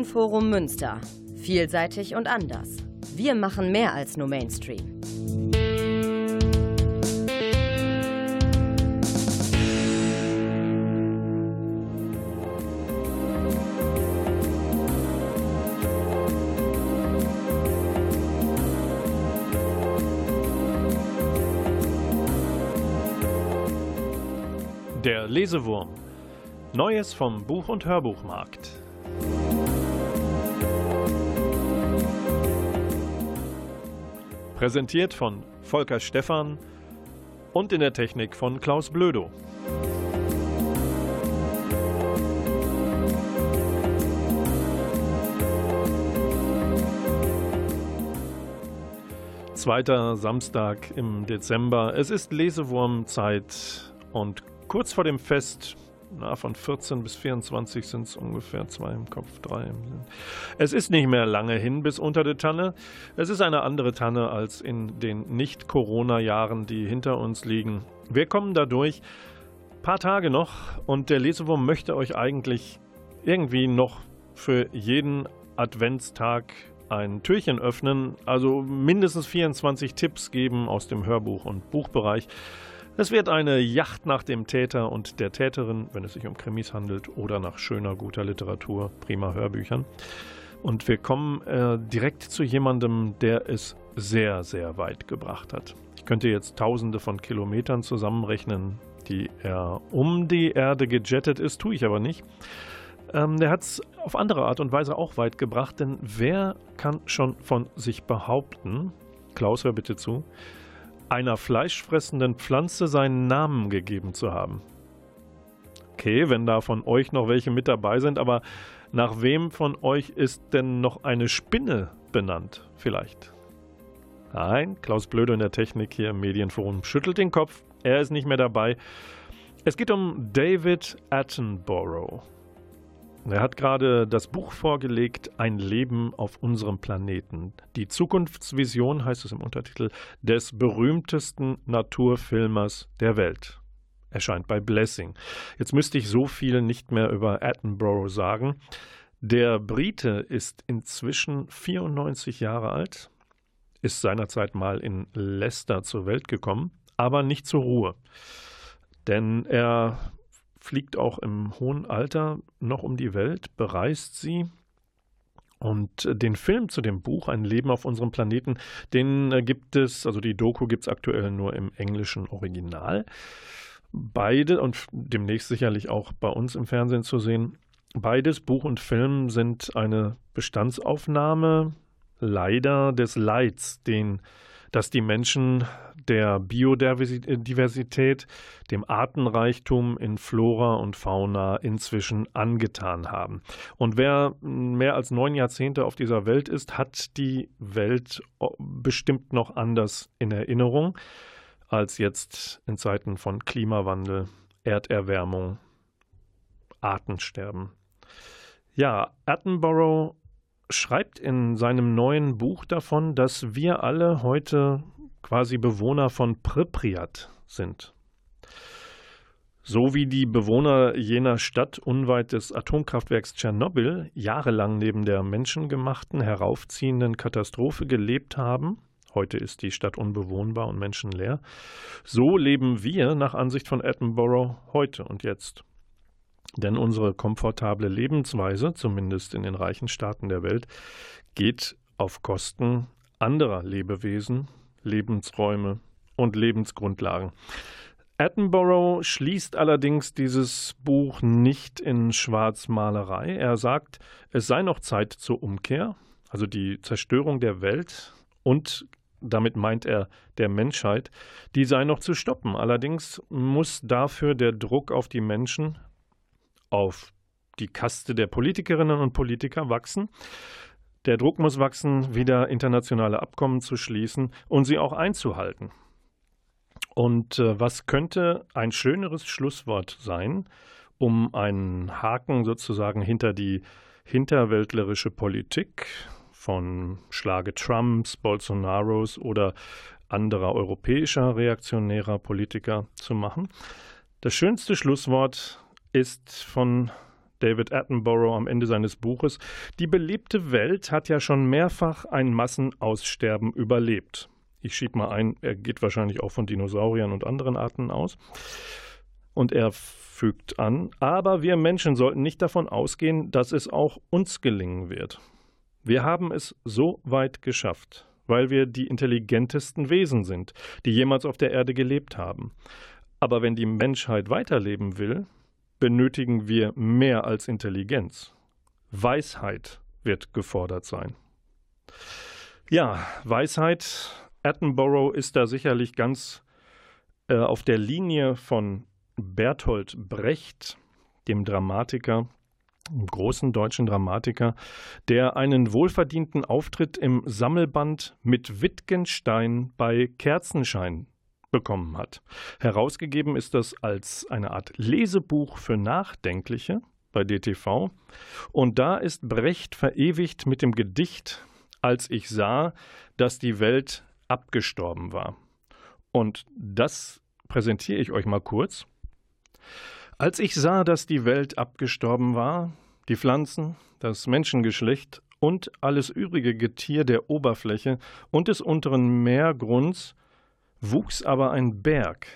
Medienforum Münster. Vielseitig und anders. Wir machen mehr als nur Mainstream. Der Lesewurm. Neues vom Buch- und Hörbuchmarkt. Präsentiert von Volker Stephan und in der Technik von Klaus Blödo. Zweiter Samstag im Dezember. Es ist Lesewurmzeit und kurz vor dem Fest, na, von 14 bis 24 sind es ungefähr zwei im Kopf, drei im Sinn. Es ist nicht mehr lange hin bis unter die Tanne. Es ist eine andere Tanne als in den Nicht-Corona-Jahren, die hinter uns liegen. Wir kommen dadurch. Paar Tage noch und der Lesewurm möchte euch eigentlich irgendwie noch für jeden Adventstag ein Türchen öffnen, also mindestens 24 Tipps geben aus dem Hörbuch- und Buchbereich. Es wird eine Yacht nach dem Täter und der Täterin, wenn es sich um Krimis handelt, oder nach schöner, guter Literatur, prima Hörbüchern. Und wir kommen äh, direkt zu jemandem, der es sehr, sehr weit gebracht hat. Ich könnte jetzt tausende von Kilometern zusammenrechnen, die er um die Erde gejettet ist, tue ich aber nicht. Ähm, der hat es auf andere Art und Weise auch weit gebracht, denn wer kann schon von sich behaupten, Klaus, hör bitte zu, einer fleischfressenden Pflanze seinen Namen gegeben zu haben. Okay, wenn da von euch noch welche mit dabei sind, aber nach wem von euch ist denn noch eine Spinne benannt? Vielleicht. Nein, Klaus Blöde in der Technik hier im Medienforum schüttelt den Kopf. Er ist nicht mehr dabei. Es geht um David Attenborough. Er hat gerade das Buch vorgelegt, Ein Leben auf unserem Planeten. Die Zukunftsvision, heißt es im Untertitel, des berühmtesten Naturfilmers der Welt. Erscheint bei Blessing. Jetzt müsste ich so viel nicht mehr über Attenborough sagen. Der Brite ist inzwischen 94 Jahre alt, ist seinerzeit mal in Leicester zur Welt gekommen, aber nicht zur Ruhe. Denn er fliegt auch im hohen Alter noch um die Welt, bereist sie. Und den Film zu dem Buch Ein Leben auf unserem Planeten, den äh, gibt es, also die Doku gibt es aktuell nur im englischen Original. Beide und demnächst sicherlich auch bei uns im Fernsehen zu sehen. Beides, Buch und Film, sind eine Bestandsaufnahme leider des Leids, den dass die Menschen der Biodiversität, dem Artenreichtum in Flora und Fauna inzwischen angetan haben. Und wer mehr als neun Jahrzehnte auf dieser Welt ist, hat die Welt bestimmt noch anders in Erinnerung als jetzt in Zeiten von Klimawandel, Erderwärmung, Artensterben. Ja, Attenborough schreibt in seinem neuen Buch davon, dass wir alle heute quasi Bewohner von Pripyat sind. So wie die Bewohner jener Stadt unweit des Atomkraftwerks Tschernobyl jahrelang neben der menschengemachten, heraufziehenden Katastrophe gelebt haben, heute ist die Stadt unbewohnbar und menschenleer, so leben wir nach Ansicht von Attenborough heute und jetzt. Denn unsere komfortable Lebensweise, zumindest in den reichen Staaten der Welt, geht auf Kosten anderer Lebewesen, Lebensräume und Lebensgrundlagen. Attenborough schließt allerdings dieses Buch nicht in Schwarzmalerei. Er sagt, es sei noch Zeit zur Umkehr, also die Zerstörung der Welt und damit meint er der Menschheit, die sei noch zu stoppen. Allerdings muss dafür der Druck auf die Menschen auf die Kaste der Politikerinnen und Politiker wachsen. Der Druck muss wachsen, wieder internationale Abkommen zu schließen und sie auch einzuhalten. Und äh, was könnte ein schöneres Schlusswort sein, um einen Haken sozusagen hinter die hinterwäldlerische Politik von Schlage Trumps, Bolsonaros oder anderer europäischer reaktionärer Politiker zu machen? Das schönste Schlusswort ist von David Attenborough am Ende seines Buches, die belebte Welt hat ja schon mehrfach ein Massenaussterben überlebt. Ich schieb mal ein, er geht wahrscheinlich auch von Dinosauriern und anderen Arten aus. Und er fügt an, aber wir Menschen sollten nicht davon ausgehen, dass es auch uns gelingen wird. Wir haben es so weit geschafft, weil wir die intelligentesten Wesen sind, die jemals auf der Erde gelebt haben. Aber wenn die Menschheit weiterleben will, benötigen wir mehr als Intelligenz. Weisheit wird gefordert sein. Ja, Weisheit. Attenborough ist da sicherlich ganz äh, auf der Linie von Bertolt Brecht, dem Dramatiker, dem großen deutschen Dramatiker, der einen wohlverdienten Auftritt im Sammelband mit Wittgenstein bei Kerzenschein bekommen hat. Herausgegeben ist das als eine Art Lesebuch für Nachdenkliche bei DTV. Und da ist Brecht verewigt mit dem Gedicht Als ich sah, dass die Welt abgestorben war. Und das präsentiere ich euch mal kurz. Als ich sah, dass die Welt abgestorben war, die Pflanzen, das Menschengeschlecht und alles übrige Getier der Oberfläche und des unteren Meergrunds, wuchs aber ein Berg,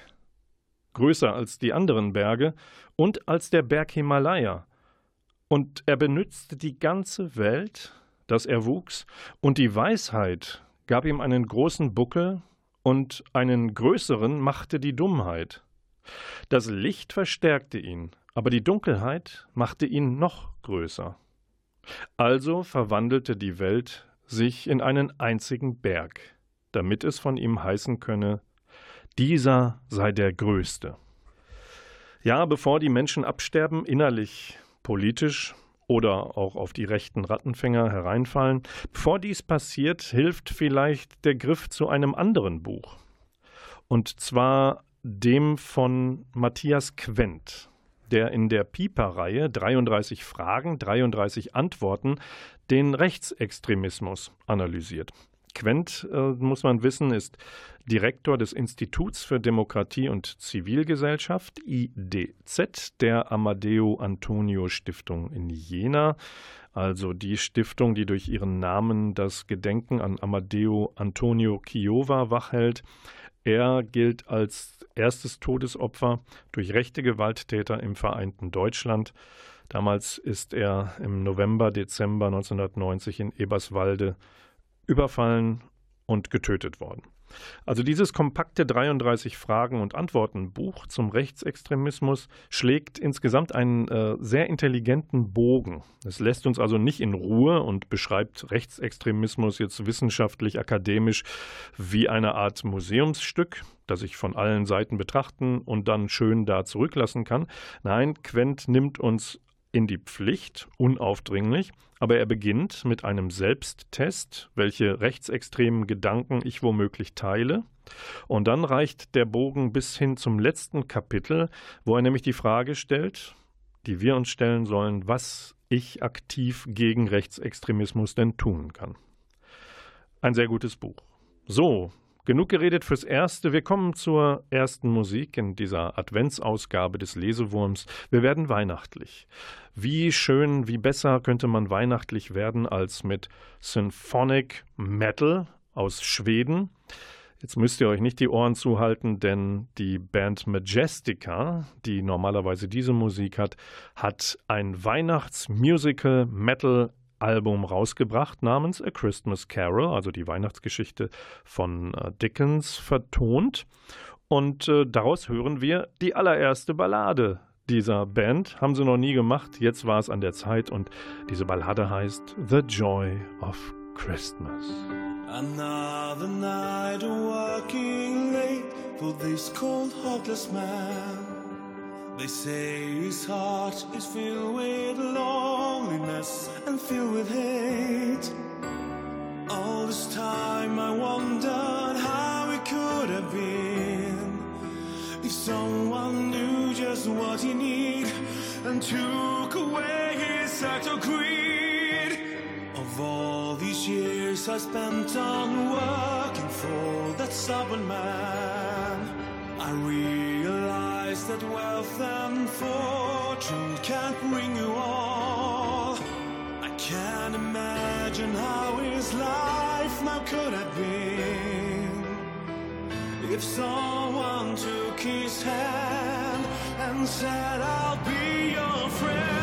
größer als die anderen Berge und als der Berg Himalaya. Und er benützte die ganze Welt, dass er wuchs, und die Weisheit gab ihm einen großen Buckel, und einen größeren machte die Dummheit. Das Licht verstärkte ihn, aber die Dunkelheit machte ihn noch größer. Also verwandelte die Welt sich in einen einzigen Berg damit es von ihm heißen könne, dieser sei der Größte. Ja, bevor die Menschen absterben, innerlich, politisch oder auch auf die rechten Rattenfänger hereinfallen, bevor dies passiert, hilft vielleicht der Griff zu einem anderen Buch. Und zwar dem von Matthias Quent, der in der Piper-Reihe 33 Fragen, 33 Antworten den Rechtsextremismus analysiert. Quent, äh, muss man wissen, ist Direktor des Instituts für Demokratie und Zivilgesellschaft, IDZ, der Amadeo Antonio Stiftung in Jena. Also die Stiftung, die durch ihren Namen das Gedenken an Amadeo Antonio Chiova wachhält. Er gilt als erstes Todesopfer durch rechte Gewalttäter im vereinten Deutschland. Damals ist er im November, Dezember 1990 in Eberswalde überfallen und getötet worden. Also dieses kompakte 33 Fragen und Antworten Buch zum Rechtsextremismus schlägt insgesamt einen äh, sehr intelligenten Bogen. Es lässt uns also nicht in Ruhe und beschreibt Rechtsextremismus jetzt wissenschaftlich, akademisch wie eine Art Museumsstück, das ich von allen Seiten betrachten und dann schön da zurücklassen kann. Nein, Quent nimmt uns in die Pflicht, unaufdringlich, aber er beginnt mit einem Selbsttest, welche rechtsextremen Gedanken ich womöglich teile. Und dann reicht der Bogen bis hin zum letzten Kapitel, wo er nämlich die Frage stellt, die wir uns stellen sollen, was ich aktiv gegen Rechtsextremismus denn tun kann. Ein sehr gutes Buch. So, Genug geredet fürs Erste. Wir kommen zur ersten Musik in dieser Adventsausgabe des Lesewurms. Wir werden weihnachtlich. Wie schön, wie besser könnte man weihnachtlich werden als mit Symphonic Metal aus Schweden. Jetzt müsst ihr euch nicht die Ohren zuhalten, denn die Band Majestica, die normalerweise diese Musik hat, hat ein Weihnachtsmusical Metal Album rausgebracht namens A Christmas Carol, also die Weihnachtsgeschichte von äh, Dickens, vertont. Und äh, daraus hören wir die allererste Ballade dieser Band. Haben sie noch nie gemacht, jetzt war es an der Zeit und diese Ballade heißt The Joy of Christmas. Another night working late for this cold, heartless man. They say his heart is filled with loneliness and filled with hate. All this time I wondered how it could have been if someone knew just what he needed and took away his act of greed. Of all these years I spent on working for that stubborn man, I realized that wealth and fortune can't bring you all. I can't imagine how his life now could have been if someone took his hand and said, I'll be your friend.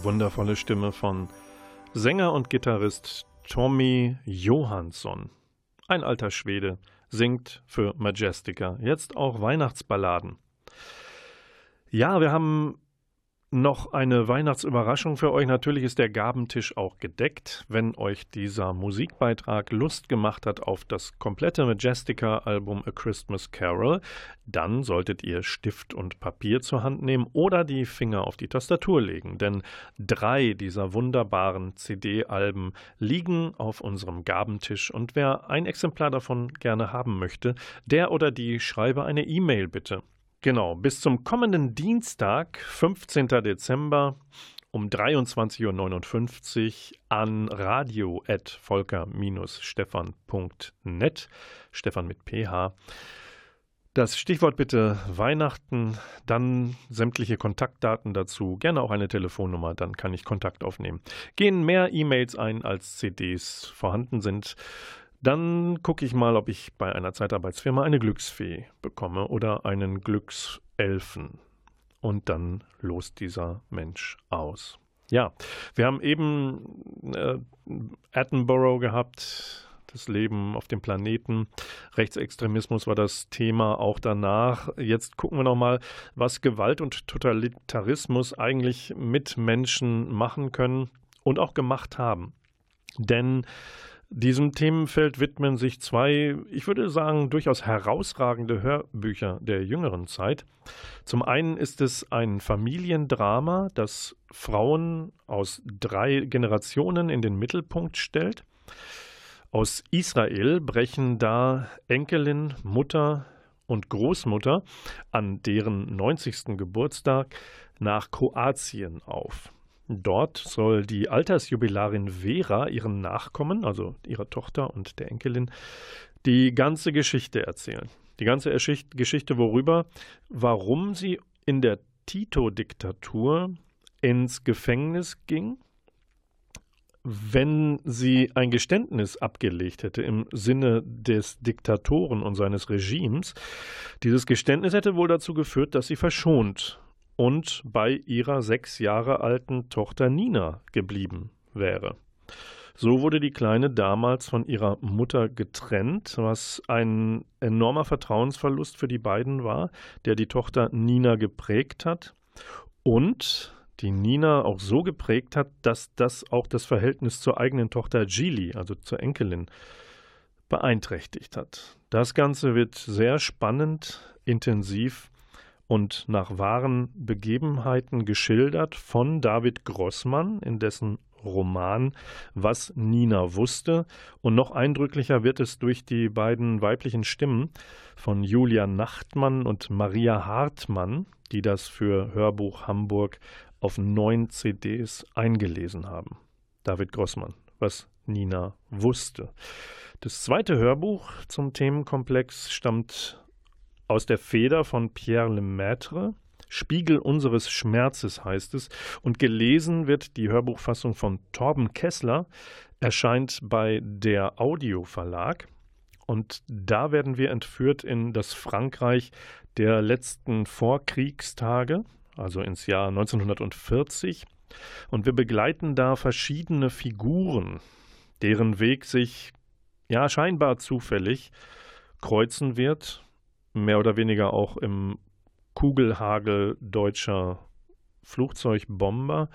Die wundervolle Stimme von Sänger und Gitarrist Tommy Johansson. Ein alter Schwede, singt für Majestica, jetzt auch Weihnachtsballaden. Ja, wir haben noch eine Weihnachtsüberraschung für euch. Natürlich ist der Gabentisch auch gedeckt. Wenn euch dieser Musikbeitrag Lust gemacht hat auf das komplette Majestica-Album A Christmas Carol, dann solltet ihr Stift und Papier zur Hand nehmen oder die Finger auf die Tastatur legen. Denn drei dieser wunderbaren CD-Alben liegen auf unserem Gabentisch. Und wer ein Exemplar davon gerne haben möchte, der oder die schreibe eine E-Mail bitte. Genau, bis zum kommenden Dienstag, 15. Dezember um 23.59 Uhr an radio.volker-stefan.net, Stefan mit PH. Das Stichwort bitte Weihnachten, dann sämtliche Kontaktdaten dazu, gerne auch eine Telefonnummer, dann kann ich Kontakt aufnehmen. Gehen mehr E-Mails ein, als CDs vorhanden sind. Dann gucke ich mal, ob ich bei einer Zeitarbeitsfirma eine Glücksfee bekomme oder einen Glückselfen. Und dann lost dieser Mensch aus. Ja, wir haben eben äh, Attenborough gehabt, das Leben auf dem Planeten. Rechtsextremismus war das Thema auch danach. Jetzt gucken wir nochmal, was Gewalt und Totalitarismus eigentlich mit Menschen machen können und auch gemacht haben. Denn diesem Themenfeld widmen sich zwei, ich würde sagen, durchaus herausragende Hörbücher der jüngeren Zeit. Zum einen ist es ein Familiendrama, das Frauen aus drei Generationen in den Mittelpunkt stellt. Aus Israel brechen da Enkelin, Mutter und Großmutter an deren 90. Geburtstag nach Kroatien auf. Dort soll die Altersjubilarin Vera ihren Nachkommen, also ihrer Tochter und der Enkelin, die ganze Geschichte erzählen. Die ganze Geschichte worüber, warum sie in der Tito-Diktatur ins Gefängnis ging, wenn sie ein Geständnis abgelegt hätte im Sinne des Diktatoren und seines Regimes, dieses Geständnis hätte wohl dazu geführt, dass sie verschont und bei ihrer sechs Jahre alten Tochter Nina geblieben wäre. So wurde die Kleine damals von ihrer Mutter getrennt, was ein enormer Vertrauensverlust für die beiden war, der die Tochter Nina geprägt hat und die Nina auch so geprägt hat, dass das auch das Verhältnis zur eigenen Tochter Gili, also zur Enkelin, beeinträchtigt hat. Das Ganze wird sehr spannend, intensiv und nach wahren Begebenheiten geschildert von David Grossmann, in dessen Roman Was Nina wusste. Und noch eindrücklicher wird es durch die beiden weiblichen Stimmen von Julia Nachtmann und Maria Hartmann, die das für Hörbuch Hamburg auf neun CDs eingelesen haben. David Grossmann, was Nina wusste. Das zweite Hörbuch zum Themenkomplex stammt aus der Feder von Pierre Lemaitre. Spiegel unseres Schmerzes heißt es. Und gelesen wird die Hörbuchfassung von Torben Kessler, erscheint bei der Audio Verlag. Und da werden wir entführt in das Frankreich der letzten Vorkriegstage, also ins Jahr 1940. Und wir begleiten da verschiedene Figuren, deren Weg sich ja scheinbar zufällig kreuzen wird, mehr oder weniger auch im Kugelhagel deutscher Flugzeugbomber.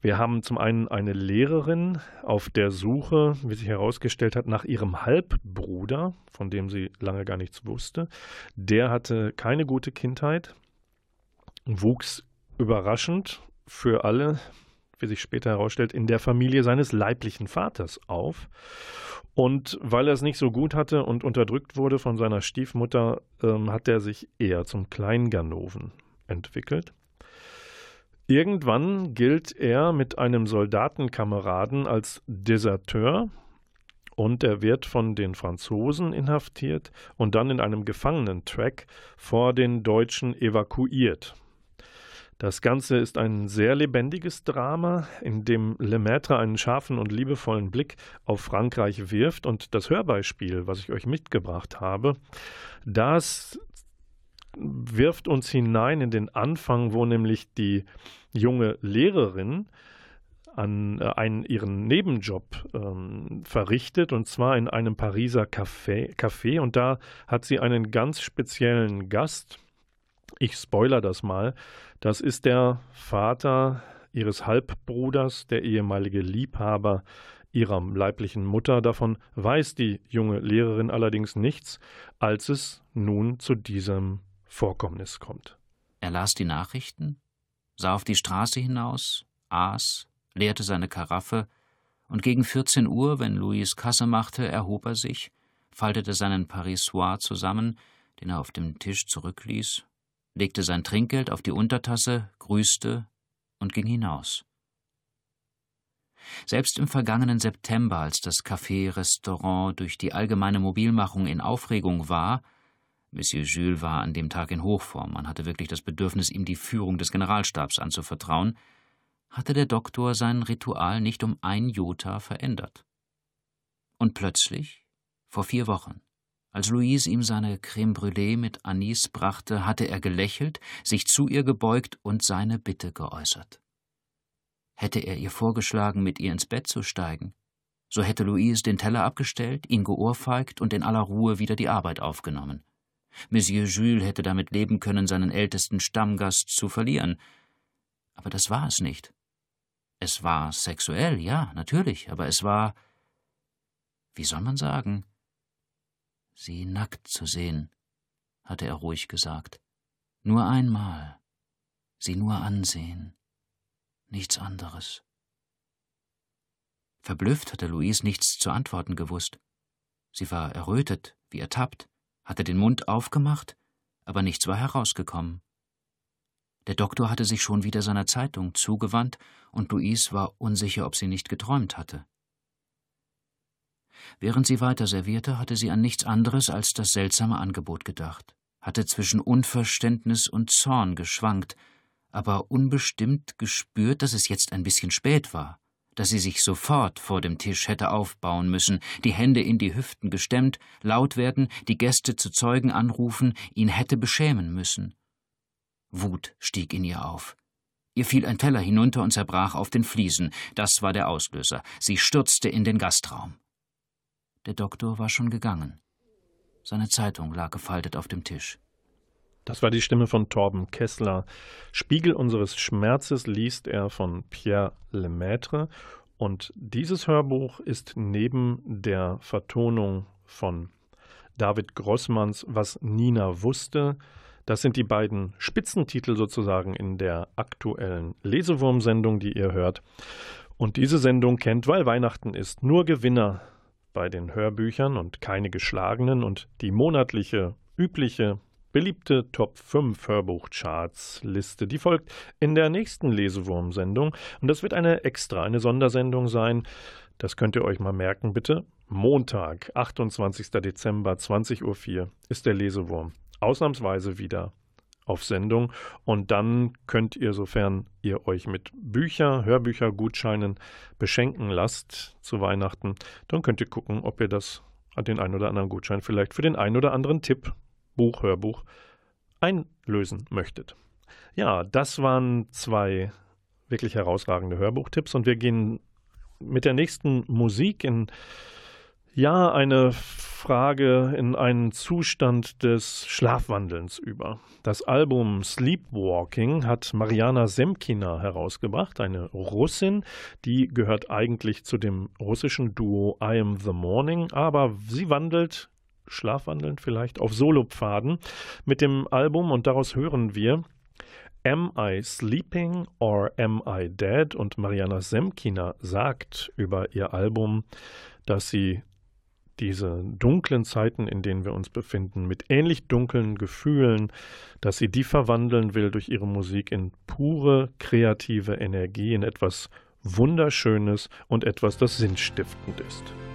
Wir haben zum einen eine Lehrerin auf der Suche, wie sich herausgestellt hat, nach ihrem Halbbruder, von dem sie lange gar nichts wusste. Der hatte keine gute Kindheit, wuchs überraschend für alle, wie sich später herausstellt, in der Familie seines leiblichen Vaters auf. Und weil er es nicht so gut hatte und unterdrückt wurde von seiner Stiefmutter, ähm, hat er sich eher zum Kleinganoven entwickelt. Irgendwann gilt er mit einem Soldatenkameraden als Deserteur und er wird von den Franzosen inhaftiert und dann in einem Gefangenentrack vor den Deutschen evakuiert. Das Ganze ist ein sehr lebendiges Drama, in dem Lemaitre einen scharfen und liebevollen Blick auf Frankreich wirft. Und das Hörbeispiel, was ich euch mitgebracht habe, das wirft uns hinein in den Anfang, wo nämlich die junge Lehrerin an äh, einen, ihren Nebenjob ähm, verrichtet, und zwar in einem Pariser Café, Café. Und da hat sie einen ganz speziellen Gast. Ich spoiler das mal. Das ist der Vater ihres Halbbruders, der ehemalige Liebhaber ihrer leiblichen Mutter. Davon weiß die junge Lehrerin allerdings nichts, als es nun zu diesem Vorkommnis kommt. Er las die Nachrichten, sah auf die Straße hinaus, aß, leerte seine Karaffe, und gegen 14 Uhr, wenn Louis Kasse machte, erhob er sich, faltete seinen Parisoir zusammen, den er auf dem Tisch zurückließ, legte sein Trinkgeld auf die Untertasse, grüßte und ging hinaus. Selbst im vergangenen September, als das Café-Restaurant durch die allgemeine Mobilmachung in Aufregung war, Monsieur Jules war an dem Tag in Hochform, man hatte wirklich das Bedürfnis, ihm die Führung des Generalstabs anzuvertrauen, hatte der Doktor sein Ritual nicht um ein Jota verändert. Und plötzlich, vor vier Wochen, als Louise ihm seine Creme brûlée mit Anis brachte, hatte er gelächelt, sich zu ihr gebeugt und seine Bitte geäußert. Hätte er ihr vorgeschlagen, mit ihr ins Bett zu steigen, so hätte Louise den Teller abgestellt, ihn geohrfeigt und in aller Ruhe wieder die Arbeit aufgenommen. Monsieur Jules hätte damit leben können, seinen ältesten Stammgast zu verlieren. Aber das war es nicht. Es war sexuell, ja, natürlich, aber es war, wie soll man sagen, sie nackt zu sehen, hatte er ruhig gesagt. Nur einmal. Sie nur ansehen. Nichts anderes. Verblüfft hatte Louise nichts zu antworten gewusst. Sie war errötet, wie ertappt, hatte den Mund aufgemacht, aber nichts war herausgekommen. Der Doktor hatte sich schon wieder seiner Zeitung zugewandt, und Louise war unsicher, ob sie nicht geträumt hatte. Während sie weiter servierte, hatte sie an nichts anderes als das seltsame Angebot gedacht, hatte zwischen Unverständnis und Zorn geschwankt, aber unbestimmt gespürt, dass es jetzt ein bisschen spät war, dass sie sich sofort vor dem Tisch hätte aufbauen müssen, die Hände in die Hüften gestemmt, laut werden, die Gäste zu Zeugen anrufen, ihn hätte beschämen müssen. Wut stieg in ihr auf. Ihr fiel ein Teller hinunter und zerbrach auf den Fliesen. Das war der Auslöser. Sie stürzte in den Gastraum. Der Doktor war schon gegangen. Seine Zeitung lag gefaltet auf dem Tisch. Das war die Stimme von Torben Kessler. Spiegel unseres Schmerzes liest er von Pierre Lemaitre. Und dieses Hörbuch ist neben der Vertonung von David Grossmanns Was Nina wusste, das sind die beiden Spitzentitel sozusagen in der aktuellen Lesewurm-Sendung, die ihr hört. Und diese Sendung kennt, weil Weihnachten ist, nur Gewinner bei den Hörbüchern und keine geschlagenen und die monatliche, übliche beliebte Top 5 Hörbuchcharts Liste. Die folgt in der nächsten Lesewurm-Sendung und das wird eine extra, eine Sondersendung sein. Das könnt ihr euch mal merken, bitte. Montag, 28. Dezember, 20.04 Uhr ist der Lesewurm. Ausnahmsweise wieder auf Sendung und dann könnt ihr, sofern ihr euch mit Bücher, Hörbücher, Gutscheinen beschenken lasst zu Weihnachten, dann könnt ihr gucken, ob ihr das an den einen oder anderen Gutschein vielleicht für den einen oder anderen Tipp Buch, Hörbuch einlösen möchtet. Ja, das waren zwei wirklich herausragende Hörbuchtipps und wir gehen mit der nächsten Musik in ja, eine Frage in einen Zustand des Schlafwandelns über. Das Album Sleepwalking hat Mariana Semkina herausgebracht, eine Russin, die gehört eigentlich zu dem russischen Duo I Am the Morning, aber sie wandelt schlafwandelnd vielleicht, auf Solopfaden mit dem Album und daraus hören wir Am I Sleeping or Am I Dead? Und Mariana Semkina sagt über ihr Album, dass sie diese dunklen Zeiten, in denen wir uns befinden, mit ähnlich dunklen Gefühlen, dass sie die verwandeln will durch ihre Musik in pure kreative Energie, in etwas Wunderschönes und etwas, das sinnstiftend ist.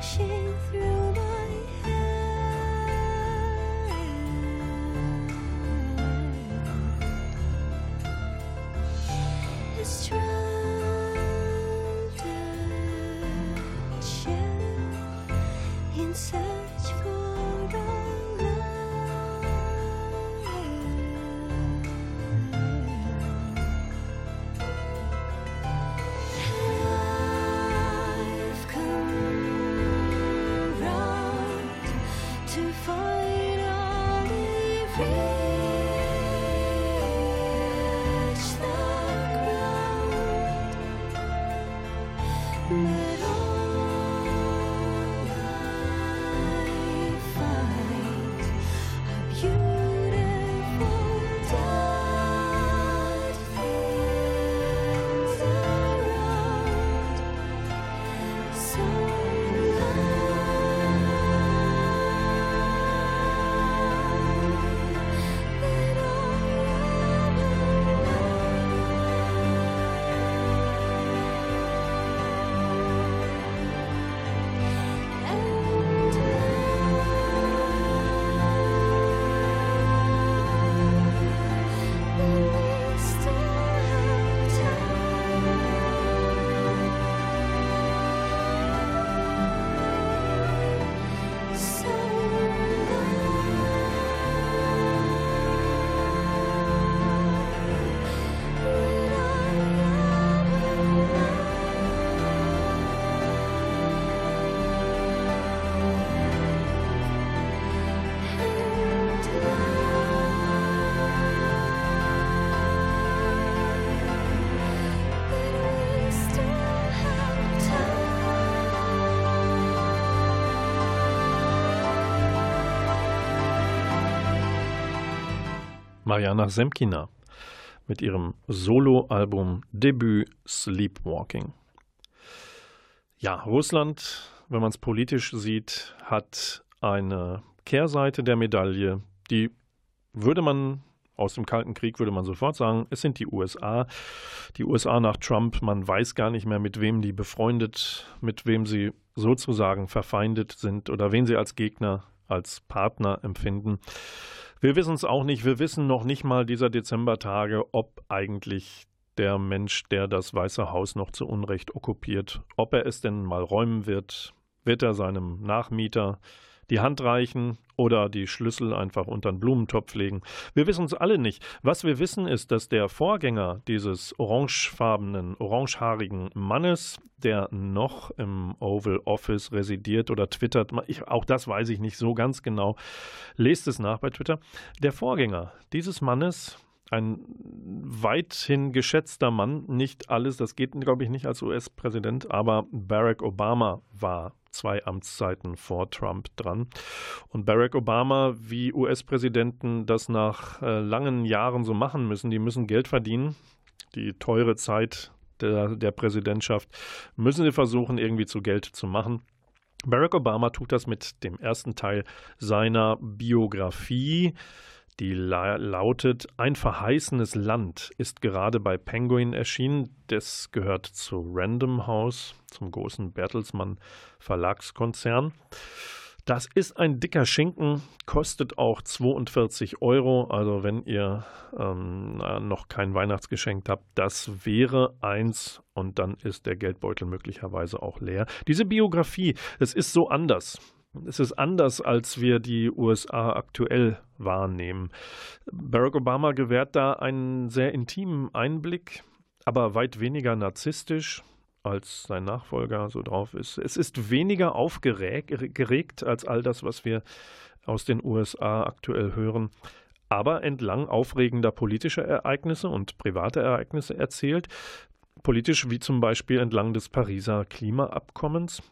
rushing through my head. It's. Inside Mariana Semkina mit ihrem Soloalbum Debüt Sleepwalking. Ja, Russland, wenn man es politisch sieht, hat eine Kehrseite der Medaille, die würde man aus dem Kalten Krieg würde man sofort sagen, es sind die USA. Die USA nach Trump, man weiß gar nicht mehr, mit wem die befreundet, mit wem sie sozusagen verfeindet sind oder wen sie als Gegner, als Partner empfinden. Wir wissen es auch nicht. Wir wissen noch nicht mal dieser Dezembertage, ob eigentlich der Mensch, der das Weiße Haus noch zu Unrecht okkupiert, ob er es denn mal räumen wird. Wird er seinem Nachmieter die Hand reichen oder die Schlüssel einfach unter den Blumentopf legen. Wir wissen es alle nicht. Was wir wissen ist, dass der Vorgänger dieses orangefarbenen, orangehaarigen Mannes, der noch im Oval Office residiert oder twittert, ich, auch das weiß ich nicht so ganz genau, lest es nach bei Twitter, der Vorgänger dieses Mannes, ein weithin geschätzter Mann, nicht alles, das geht, glaube ich, nicht als US-Präsident, aber Barack Obama war zwei Amtszeiten vor Trump dran. Und Barack Obama, wie US-Präsidenten das nach äh, langen Jahren so machen müssen, die müssen Geld verdienen. Die teure Zeit der, der Präsidentschaft müssen sie versuchen, irgendwie zu Geld zu machen. Barack Obama tut das mit dem ersten Teil seiner Biografie. Die la lautet Ein verheißenes Land ist gerade bei Penguin erschienen. Das gehört zu Random House, zum großen Bertelsmann Verlagskonzern. Das ist ein dicker Schinken, kostet auch 42 Euro. Also wenn ihr ähm, noch kein Weihnachtsgeschenk habt, das wäre eins und dann ist der Geldbeutel möglicherweise auch leer. Diese Biografie, es ist so anders. Es ist anders, als wir die USA aktuell wahrnehmen. Barack Obama gewährt da einen sehr intimen Einblick, aber weit weniger narzisstisch als sein Nachfolger so drauf ist. Es ist weniger aufgeregt als all das, was wir aus den USA aktuell hören, aber entlang aufregender politischer Ereignisse und privater Ereignisse erzählt. Politisch wie zum Beispiel entlang des Pariser Klimaabkommens,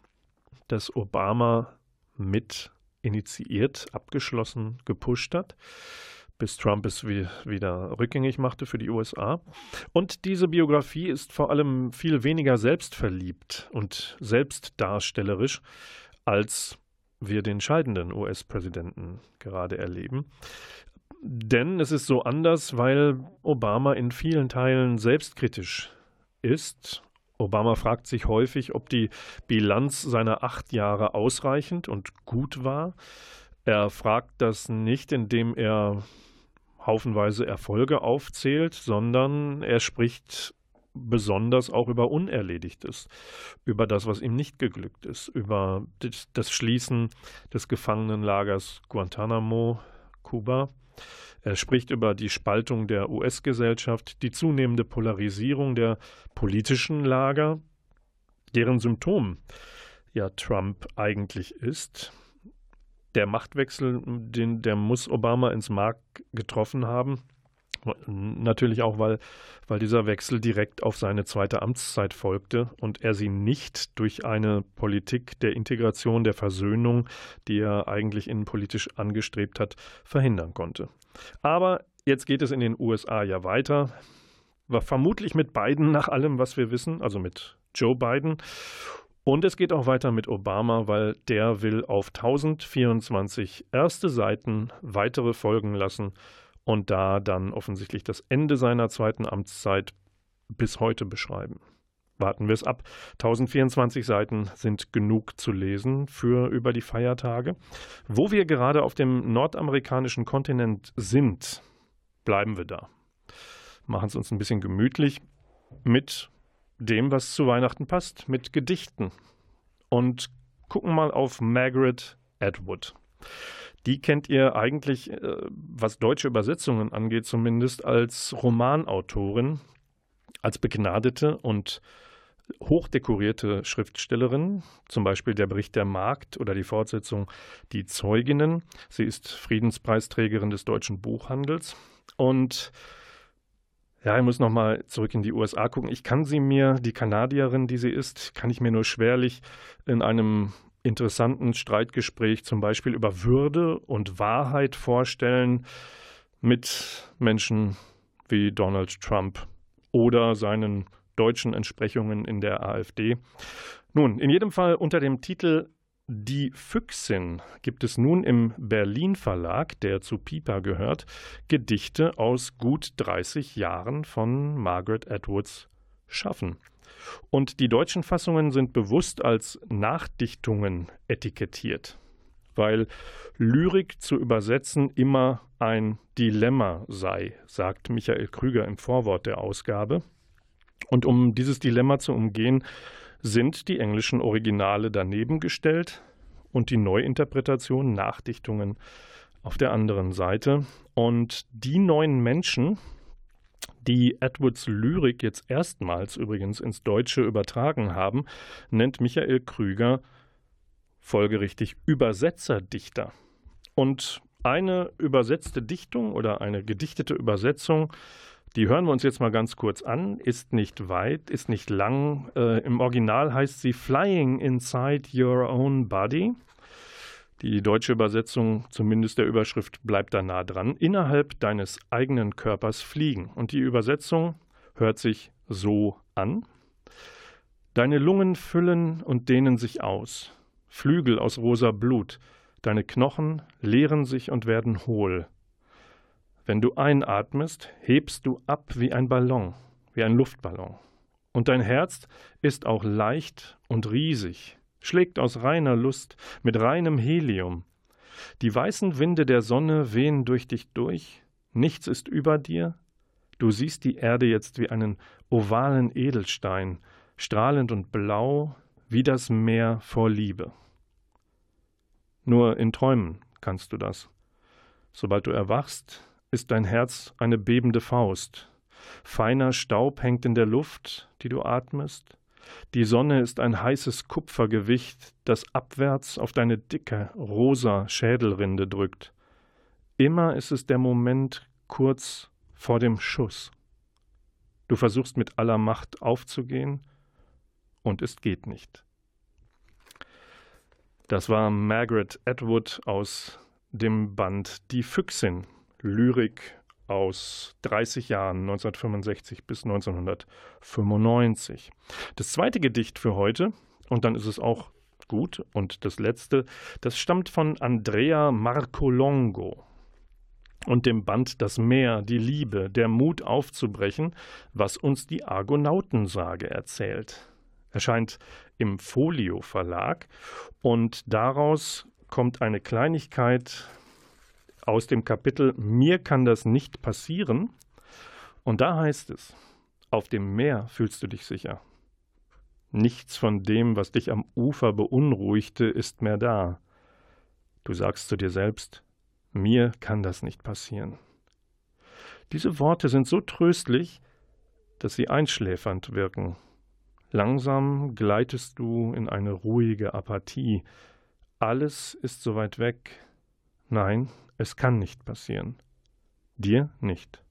das Obama mit initiiert, abgeschlossen, gepusht hat, bis Trump es wie, wieder rückgängig machte für die USA. Und diese Biografie ist vor allem viel weniger selbstverliebt und selbstdarstellerisch, als wir den scheidenden US-Präsidenten gerade erleben. Denn es ist so anders, weil Obama in vielen Teilen selbstkritisch ist Obama fragt sich häufig, ob die Bilanz seiner acht Jahre ausreichend und gut war. Er fragt das nicht, indem er haufenweise Erfolge aufzählt, sondern er spricht besonders auch über Unerledigtes, über das, was ihm nicht geglückt ist, über das Schließen des Gefangenenlagers Guantanamo, Kuba. Er spricht über die Spaltung der US-Gesellschaft, die zunehmende Polarisierung der politischen Lager, deren Symptom ja Trump eigentlich ist. Der Machtwechsel, den, der muss Obama ins Mark getroffen haben. Natürlich auch, weil, weil dieser Wechsel direkt auf seine zweite Amtszeit folgte und er sie nicht durch eine Politik der Integration, der Versöhnung, die er eigentlich innenpolitisch angestrebt hat, verhindern konnte. Aber jetzt geht es in den USA ja weiter. Vermutlich mit Biden nach allem, was wir wissen, also mit Joe Biden. Und es geht auch weiter mit Obama, weil der will auf 1024 erste Seiten weitere folgen lassen und da dann offensichtlich das Ende seiner zweiten Amtszeit bis heute beschreiben. Warten wir es ab. 1024 Seiten sind genug zu lesen für über die Feiertage. Wo wir gerade auf dem nordamerikanischen Kontinent sind, bleiben wir da. Machen es uns ein bisschen gemütlich mit dem, was zu Weihnachten passt, mit Gedichten. Und gucken mal auf Margaret Atwood. Die kennt ihr eigentlich, äh, was deutsche Übersetzungen angeht, zumindest als Romanautorin, als begnadete und hochdekorierte Schriftstellerin, zum Beispiel der Bericht der Markt oder die Fortsetzung Die Zeuginnen. Sie ist Friedenspreisträgerin des deutschen Buchhandels und ja, ich muss nochmal zurück in die USA gucken. Ich kann sie mir, die Kanadierin, die sie ist, kann ich mir nur schwerlich in einem interessanten Streitgespräch zum Beispiel über Würde und Wahrheit vorstellen mit Menschen wie Donald Trump oder seinen deutschen Entsprechungen in der AfD. Nun, in jedem Fall unter dem Titel die Füchsin gibt es nun im Berlin Verlag, der zu Piper gehört, Gedichte aus gut 30 Jahren von Margaret Atwoods Schaffen. Und die deutschen Fassungen sind bewusst als Nachdichtungen etikettiert, weil Lyrik zu übersetzen immer ein Dilemma sei, sagt Michael Krüger im Vorwort der Ausgabe. Und um dieses Dilemma zu umgehen, sind die englischen Originale daneben gestellt und die Neuinterpretation, Nachdichtungen auf der anderen Seite. Und die neuen Menschen, die Edwards Lyrik jetzt erstmals übrigens ins Deutsche übertragen haben, nennt Michael Krüger folgerichtig Übersetzerdichter. Und eine übersetzte Dichtung oder eine gedichtete Übersetzung die hören wir uns jetzt mal ganz kurz an. Ist nicht weit, ist nicht lang. Äh, Im Original heißt sie Flying Inside Your Own Body. Die deutsche Übersetzung, zumindest der Überschrift, bleibt da nah dran. Innerhalb deines eigenen Körpers fliegen. Und die Übersetzung hört sich so an. Deine Lungen füllen und dehnen sich aus. Flügel aus rosa Blut. Deine Knochen leeren sich und werden hohl. Wenn du einatmest, hebst du ab wie ein Ballon, wie ein Luftballon. Und dein Herz ist auch leicht und riesig, schlägt aus reiner Lust, mit reinem Helium. Die weißen Winde der Sonne wehen durch dich durch, nichts ist über dir, du siehst die Erde jetzt wie einen ovalen Edelstein, strahlend und blau, wie das Meer vor Liebe. Nur in Träumen kannst du das. Sobald du erwachst, ist dein Herz eine bebende Faust. Feiner Staub hängt in der Luft, die du atmest. Die Sonne ist ein heißes Kupfergewicht, das abwärts auf deine dicke, rosa Schädelrinde drückt. Immer ist es der Moment kurz vor dem Schuss. Du versuchst mit aller Macht aufzugehen, und es geht nicht. Das war Margaret Atwood aus dem Band Die Füchsin Lyrik aus 30 Jahren, 1965 bis 1995. Das zweite Gedicht für heute, und dann ist es auch gut, und das letzte, das stammt von Andrea Marcolongo und dem Band Das Meer, die Liebe, der Mut aufzubrechen, was uns die Argonautensage erzählt. Erscheint im Folio Verlag und daraus kommt eine Kleinigkeit, aus dem Kapitel Mir kann das nicht passieren. Und da heißt es, Auf dem Meer fühlst du dich sicher. Nichts von dem, was dich am Ufer beunruhigte, ist mehr da. Du sagst zu dir selbst, mir kann das nicht passieren. Diese Worte sind so tröstlich, dass sie einschläfernd wirken. Langsam gleitest du in eine ruhige Apathie. Alles ist so weit weg. Nein, es kann nicht passieren. Dir nicht.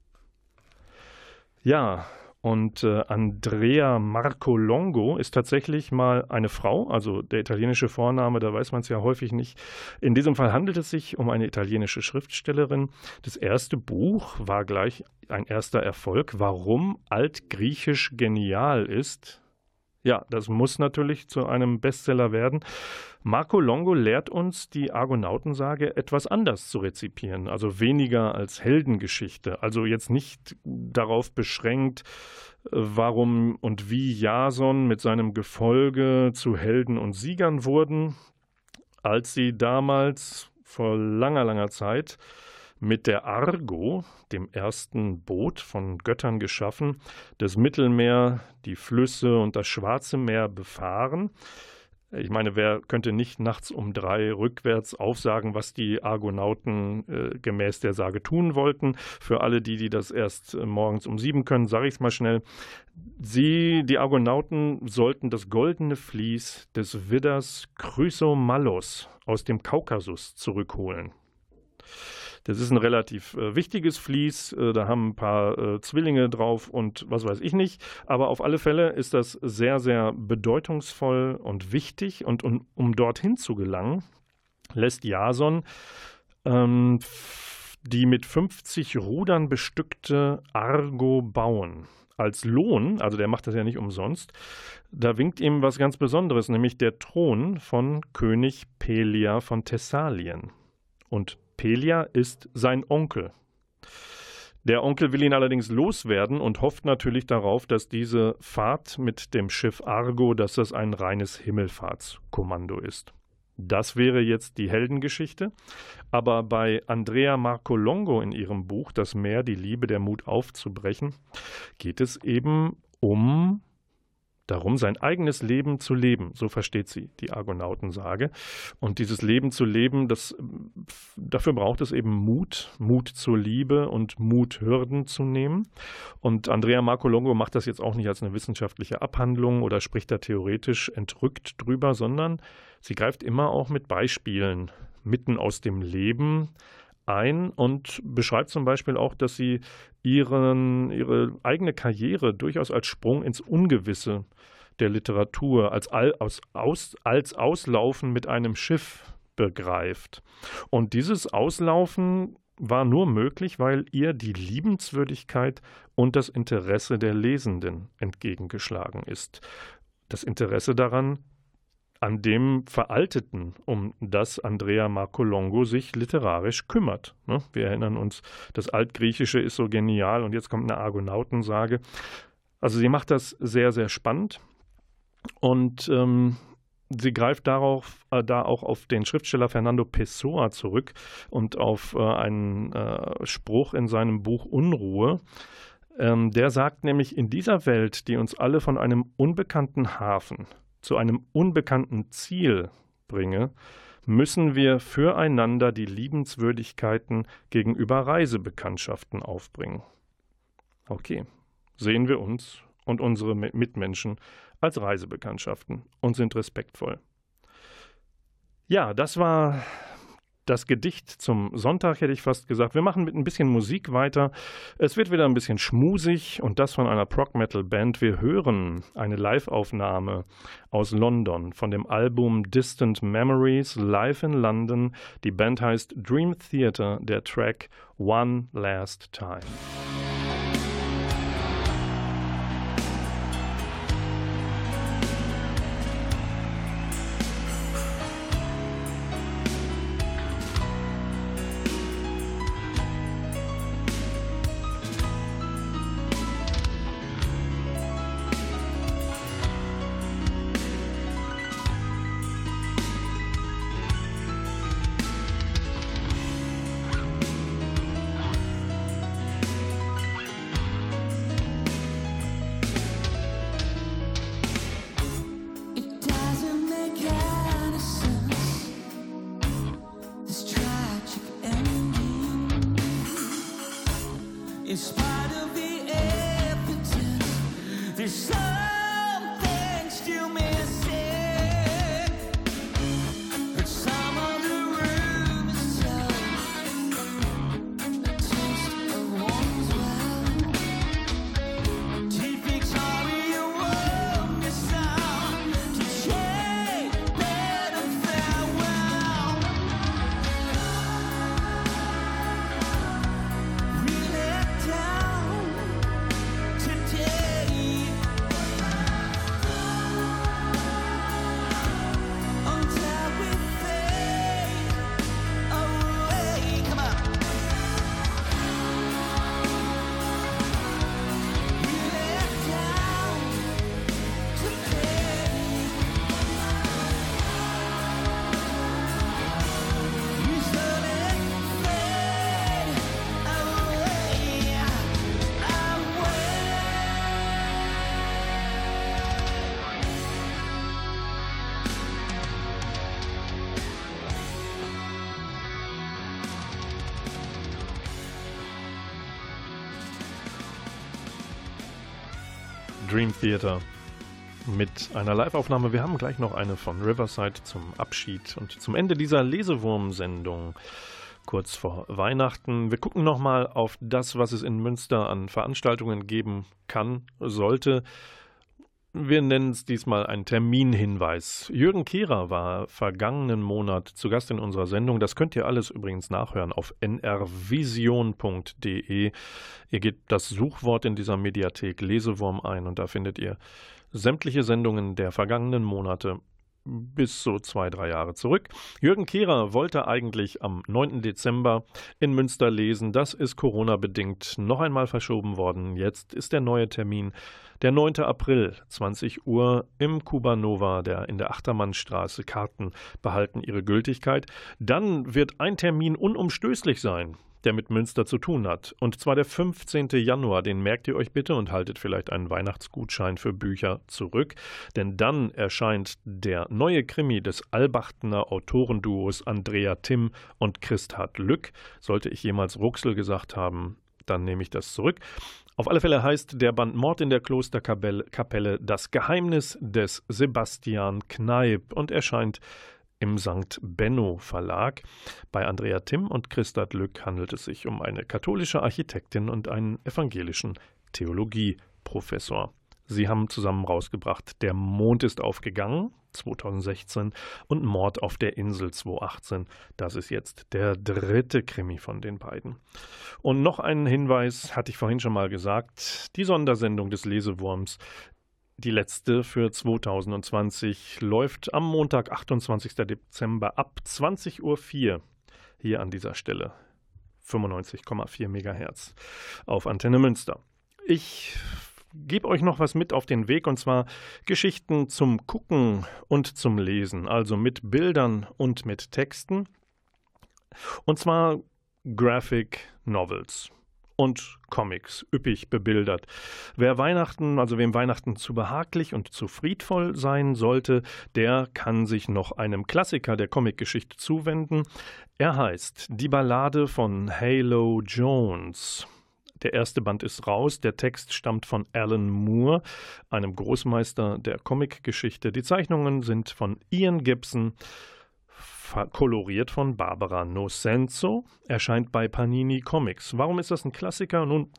Ja, und äh, Andrea Marco Longo ist tatsächlich mal eine Frau, also der italienische Vorname, da weiß man es ja häufig nicht. In diesem Fall handelt es sich um eine italienische Schriftstellerin. Das erste Buch war gleich ein erster Erfolg. Warum Altgriechisch genial ist, ja, das muss natürlich zu einem Bestseller werden. Marco Longo lehrt uns, die Argonautensage etwas anders zu rezipieren, also weniger als Heldengeschichte, also jetzt nicht darauf beschränkt, warum und wie Jason mit seinem Gefolge zu Helden und Siegern wurden, als sie damals vor langer, langer Zeit mit der Argo, dem ersten Boot von Göttern geschaffen, das Mittelmeer, die Flüsse und das Schwarze Meer befahren. Ich meine, wer könnte nicht nachts um drei rückwärts aufsagen, was die Argonauten äh, gemäß der Sage tun wollten? Für alle die, die das erst äh, morgens um sieben können, sage ich es mal schnell. Sie, die Argonauten, sollten das goldene Vlies des Widders Chrysomallos aus dem Kaukasus zurückholen. Das ist ein relativ äh, wichtiges Vlies. Äh, da haben ein paar äh, Zwillinge drauf und was weiß ich nicht. Aber auf alle Fälle ist das sehr, sehr bedeutungsvoll und wichtig. Und um, um dorthin zu gelangen, lässt Jason ähm, die mit 50 Rudern bestückte Argo bauen als Lohn, also der macht das ja nicht umsonst, da winkt ihm was ganz Besonderes, nämlich der Thron von König Pelia von Thessalien. Und Pelia ist sein Onkel. Der Onkel will ihn allerdings loswerden und hofft natürlich darauf, dass diese Fahrt mit dem Schiff Argo, dass das ein reines Himmelfahrtskommando ist. Das wäre jetzt die Heldengeschichte. Aber bei Andrea Marco Longo in ihrem Buch Das Meer, die Liebe, der Mut aufzubrechen, geht es eben um darum, sein eigenes Leben zu leben. So versteht sie die Argonautensage. Und dieses Leben zu leben, das, dafür braucht es eben Mut, Mut zur Liebe und Mut, Hürden zu nehmen. Und Andrea Marco Longo macht das jetzt auch nicht als eine wissenschaftliche Abhandlung oder spricht da theoretisch entrückt drüber, sondern sie greift immer auch mit Beispielen mitten aus dem Leben ein und beschreibt zum Beispiel auch, dass sie ihren, ihre eigene Karriere durchaus als Sprung ins Ungewisse der Literatur, als, als, aus, als Auslaufen mit einem Schiff begreift. Und dieses Auslaufen war nur möglich, weil ihr die Liebenswürdigkeit und das Interesse der Lesenden entgegengeschlagen ist. Das Interesse daran, an dem Veralteten, um das Andrea Marcolongo sich literarisch kümmert. Ne? Wir erinnern uns, das Altgriechische ist so genial und jetzt kommt eine Argonautensage. Also sie macht das sehr, sehr spannend und ähm, sie greift darauf, äh, da auch auf den Schriftsteller Fernando Pessoa zurück und auf äh, einen äh, Spruch in seinem Buch Unruhe. Ähm, der sagt nämlich, in dieser Welt, die uns alle von einem unbekannten Hafen zu einem unbekannten Ziel bringe, müssen wir füreinander die Liebenswürdigkeiten gegenüber Reisebekanntschaften aufbringen. Okay, sehen wir uns und unsere Mitmenschen als Reisebekanntschaften und sind respektvoll. Ja, das war das Gedicht zum Sonntag, hätte ich fast gesagt. Wir machen mit ein bisschen Musik weiter. Es wird wieder ein bisschen schmusig und das von einer Prog-Metal-Band. Wir hören eine Live-Aufnahme aus London von dem Album Distant Memories Live in London. Die Band heißt Dream Theater, der Track One Last Time. Dream Theater mit einer Live-Aufnahme. Wir haben gleich noch eine von Riverside zum Abschied und zum Ende dieser Lesewurm-Sendung kurz vor Weihnachten. Wir gucken nochmal auf das, was es in Münster an Veranstaltungen geben kann, sollte. Wir nennen es diesmal einen Terminhinweis. Jürgen Kehrer war vergangenen Monat zu Gast in unserer Sendung. Das könnt ihr alles übrigens nachhören auf nrvision.de. Ihr gebt das Suchwort in dieser Mediathek Lesewurm ein und da findet ihr sämtliche Sendungen der vergangenen Monate bis so zwei, drei Jahre zurück. Jürgen Kehrer wollte eigentlich am 9. Dezember in Münster lesen. Das ist Corona-bedingt noch einmal verschoben worden. Jetzt ist der neue Termin der 9. April, 20 Uhr im Kubanova, der in der Achtermannstraße. Karten behalten ihre Gültigkeit. Dann wird ein Termin unumstößlich sein der mit Münster zu tun hat. Und zwar der 15. Januar, den merkt ihr euch bitte und haltet vielleicht einen Weihnachtsgutschein für Bücher zurück, denn dann erscheint der neue Krimi des Albachtener Autorenduos Andrea Timm und Christhard Lück. Sollte ich jemals Ruxel gesagt haben, dann nehme ich das zurück. Auf alle Fälle heißt der Band Mord in der Klosterkapelle Das Geheimnis des Sebastian Kneip und erscheint im St. Benno Verlag. Bei Andrea Timm und Christa Lück handelt es sich um eine katholische Architektin und einen evangelischen Theologieprofessor. Sie haben zusammen rausgebracht Der Mond ist aufgegangen 2016 und Mord auf der Insel 2018. Das ist jetzt der dritte Krimi von den beiden. Und noch einen Hinweis hatte ich vorhin schon mal gesagt. Die Sondersendung des Lesewurms die letzte für 2020 läuft am Montag, 28. Dezember ab 20.04 Uhr hier an dieser Stelle. 95,4 Megahertz auf Antenne Münster. Ich gebe euch noch was mit auf den Weg und zwar Geschichten zum Gucken und zum Lesen, also mit Bildern und mit Texten. Und zwar Graphic Novels und Comics, üppig bebildert. Wer Weihnachten, also wem Weihnachten zu behaglich und zu friedvoll sein sollte, der kann sich noch einem Klassiker der Comicgeschichte zuwenden. Er heißt Die Ballade von Halo Jones. Der erste Band ist raus. Der Text stammt von Alan Moore, einem Großmeister der Comicgeschichte. Die Zeichnungen sind von Ian Gibson koloriert von Barbara Nocenzo, erscheint bei Panini Comics. Warum ist das ein Klassiker? Nun,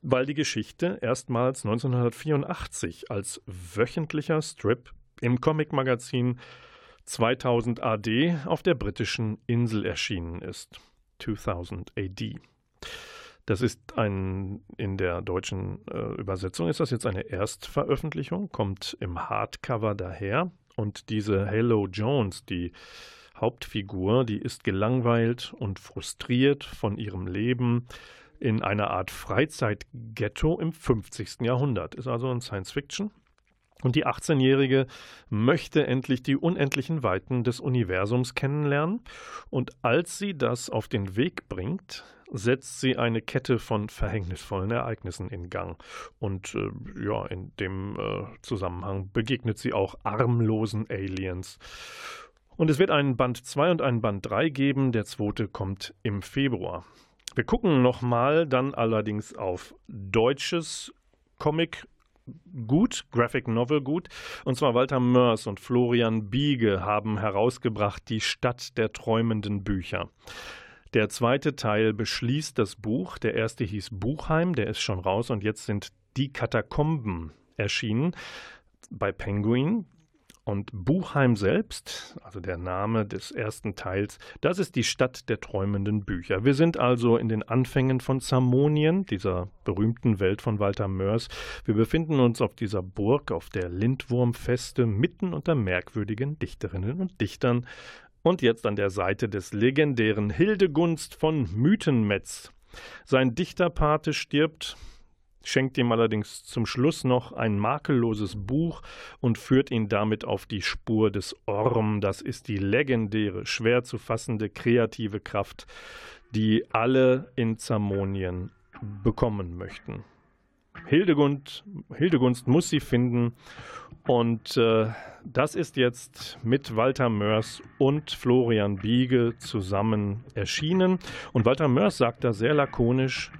weil die Geschichte erstmals 1984 als wöchentlicher Strip im Comicmagazin 2000 AD auf der britischen Insel erschienen ist. 2000 AD. Das ist ein, in der deutschen äh, Übersetzung ist das jetzt eine Erstveröffentlichung, kommt im Hardcover daher. Und diese Hello Jones, die Hauptfigur, die ist gelangweilt und frustriert von ihrem Leben in einer Art Freizeitghetto im 50. Jahrhundert. Ist also ein Science-Fiction. Und die 18-Jährige möchte endlich die unendlichen Weiten des Universums kennenlernen. Und als sie das auf den Weg bringt, setzt sie eine Kette von verhängnisvollen Ereignissen in Gang. Und äh, ja, in dem äh, Zusammenhang begegnet sie auch armlosen Aliens. Und es wird einen Band 2 und einen Band 3 geben. Der zweite kommt im Februar. Wir gucken nochmal dann allerdings auf deutsches Comic gut, Graphic Novel gut. Und zwar Walter Mörs und Florian Biege haben herausgebracht Die Stadt der träumenden Bücher. Der zweite Teil beschließt das Buch. Der erste hieß Buchheim, der ist schon raus und jetzt sind Die Katakomben erschienen bei Penguin. Und Buchheim selbst, also der Name des ersten Teils, das ist die Stadt der träumenden Bücher. Wir sind also in den Anfängen von Zamonien, dieser berühmten Welt von Walter Mörs. Wir befinden uns auf dieser Burg, auf der Lindwurmfeste, mitten unter merkwürdigen Dichterinnen und Dichtern. Und jetzt an der Seite des legendären Hildegunst von Mythenmetz. Sein Dichterpate stirbt, schenkt ihm allerdings zum Schluss noch ein makelloses Buch und führt ihn damit auf die Spur des Orm. Das ist die legendäre, schwer zu fassende kreative Kraft, die alle in Zamonien bekommen möchten. Hildegund, Hildegunst muss sie finden. Und äh, das ist jetzt mit Walter Mörs und Florian Biege zusammen erschienen. Und Walter Mörs sagt da sehr lakonisch,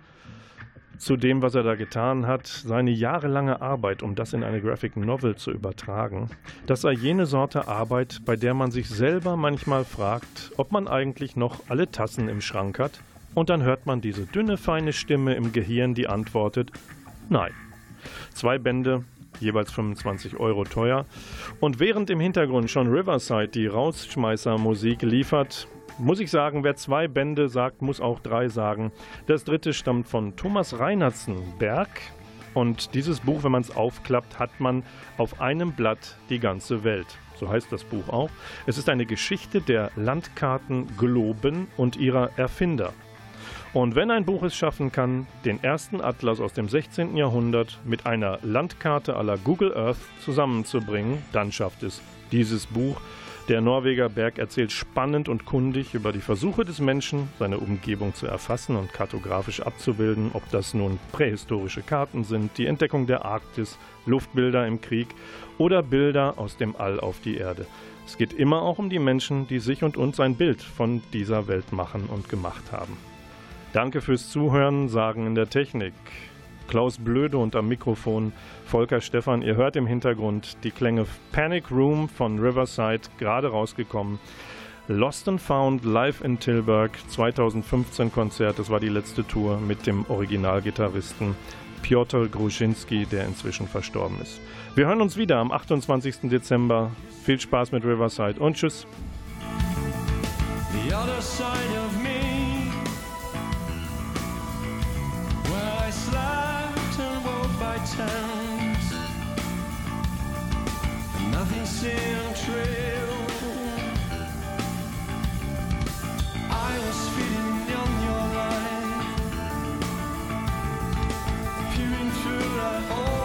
zu dem, was er da getan hat, seine jahrelange Arbeit, um das in eine Graphic Novel zu übertragen, das sei jene Sorte Arbeit, bei der man sich selber manchmal fragt, ob man eigentlich noch alle Tassen im Schrank hat, und dann hört man diese dünne, feine Stimme im Gehirn, die antwortet, nein. Zwei Bände, jeweils 25 Euro teuer. Und während im Hintergrund schon Riverside die Rausschmeißer-Musik liefert, muss ich sagen, wer zwei Bände sagt, muss auch drei sagen. Das dritte stammt von Thomas Reinertsen Berg. Und dieses Buch, wenn man es aufklappt, hat man auf einem Blatt die ganze Welt. So heißt das Buch auch. Es ist eine Geschichte der Landkarten Globen und ihrer Erfinder. Und wenn ein Buch es schaffen kann, den ersten Atlas aus dem 16. Jahrhundert mit einer Landkarte aller Google Earth zusammenzubringen, dann schafft es dieses Buch. Der Norweger Berg erzählt spannend und kundig über die Versuche des Menschen, seine Umgebung zu erfassen und kartografisch abzubilden, ob das nun prähistorische Karten sind, die Entdeckung der Arktis, Luftbilder im Krieg oder Bilder aus dem All auf die Erde. Es geht immer auch um die Menschen, die sich und uns ein Bild von dieser Welt machen und gemacht haben. Danke fürs Zuhören, sagen in der Technik. Klaus Blöde und am Mikrofon Volker Stephan. Ihr hört im Hintergrund die Klänge Panic Room von Riverside, gerade rausgekommen. Lost and Found live in Tilburg, 2015 Konzert. Das war die letzte Tour mit dem Originalgitarristen Piotr Gruschinski, der inzwischen verstorben ist. Wir hören uns wieder am 28. Dezember. Viel Spaß mit Riverside und tschüss. Nothing seemed true. I was feeding on your life, peering through the hole,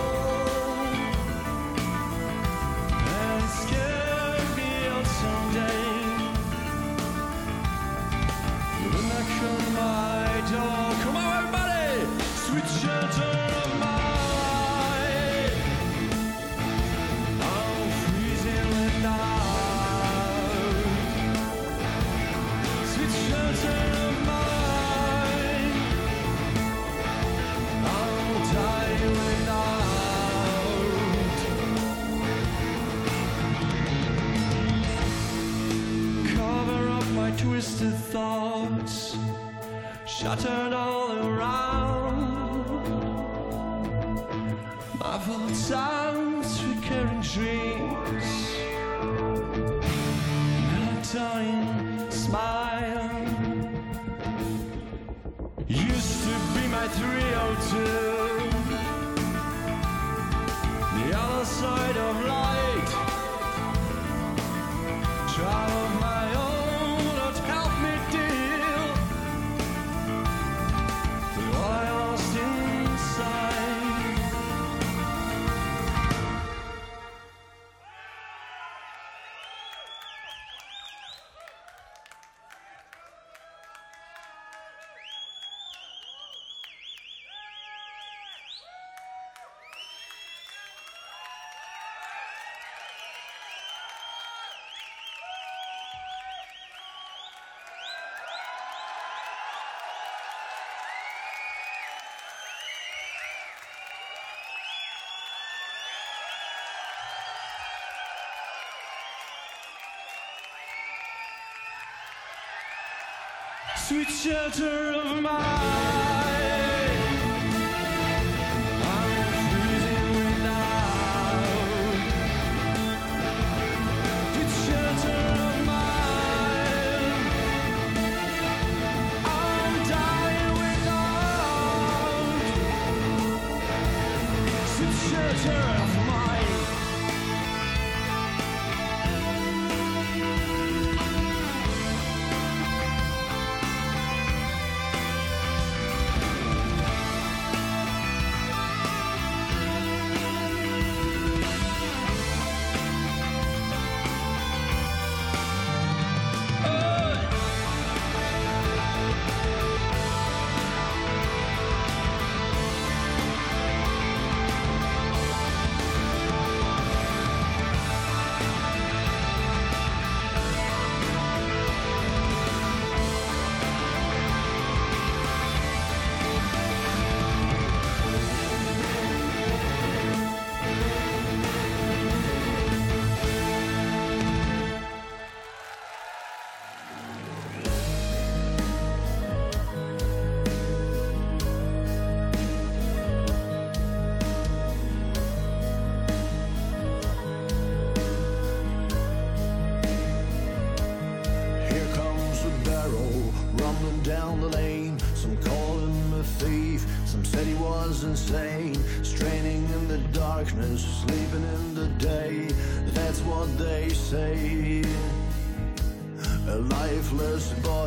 sweet shelter of mine.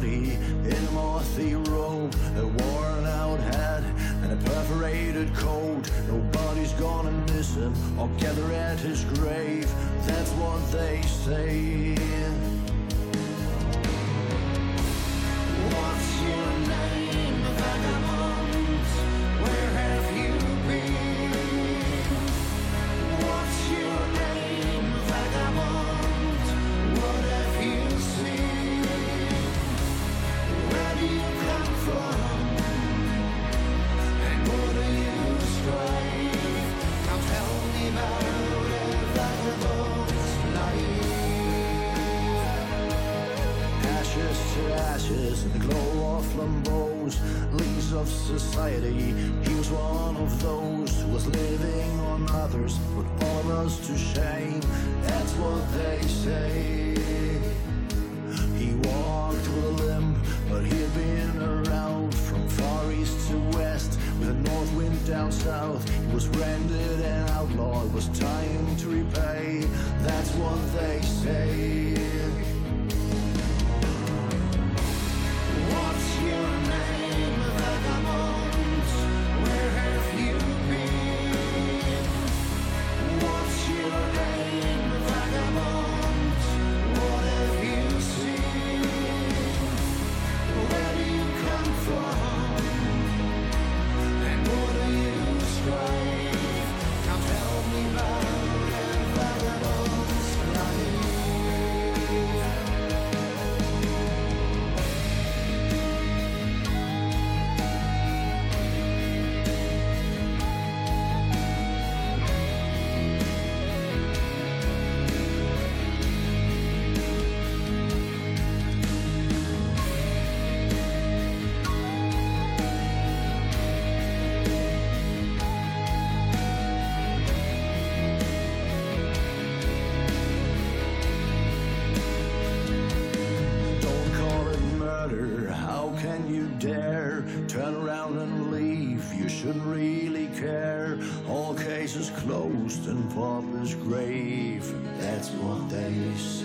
body in a mothy robe, a worn out hat, and a perforated coat. Nobody's gonna miss him or gather at his grave. That's what they say. put all of us to shame. That's what they say. father's grave. That's what they say.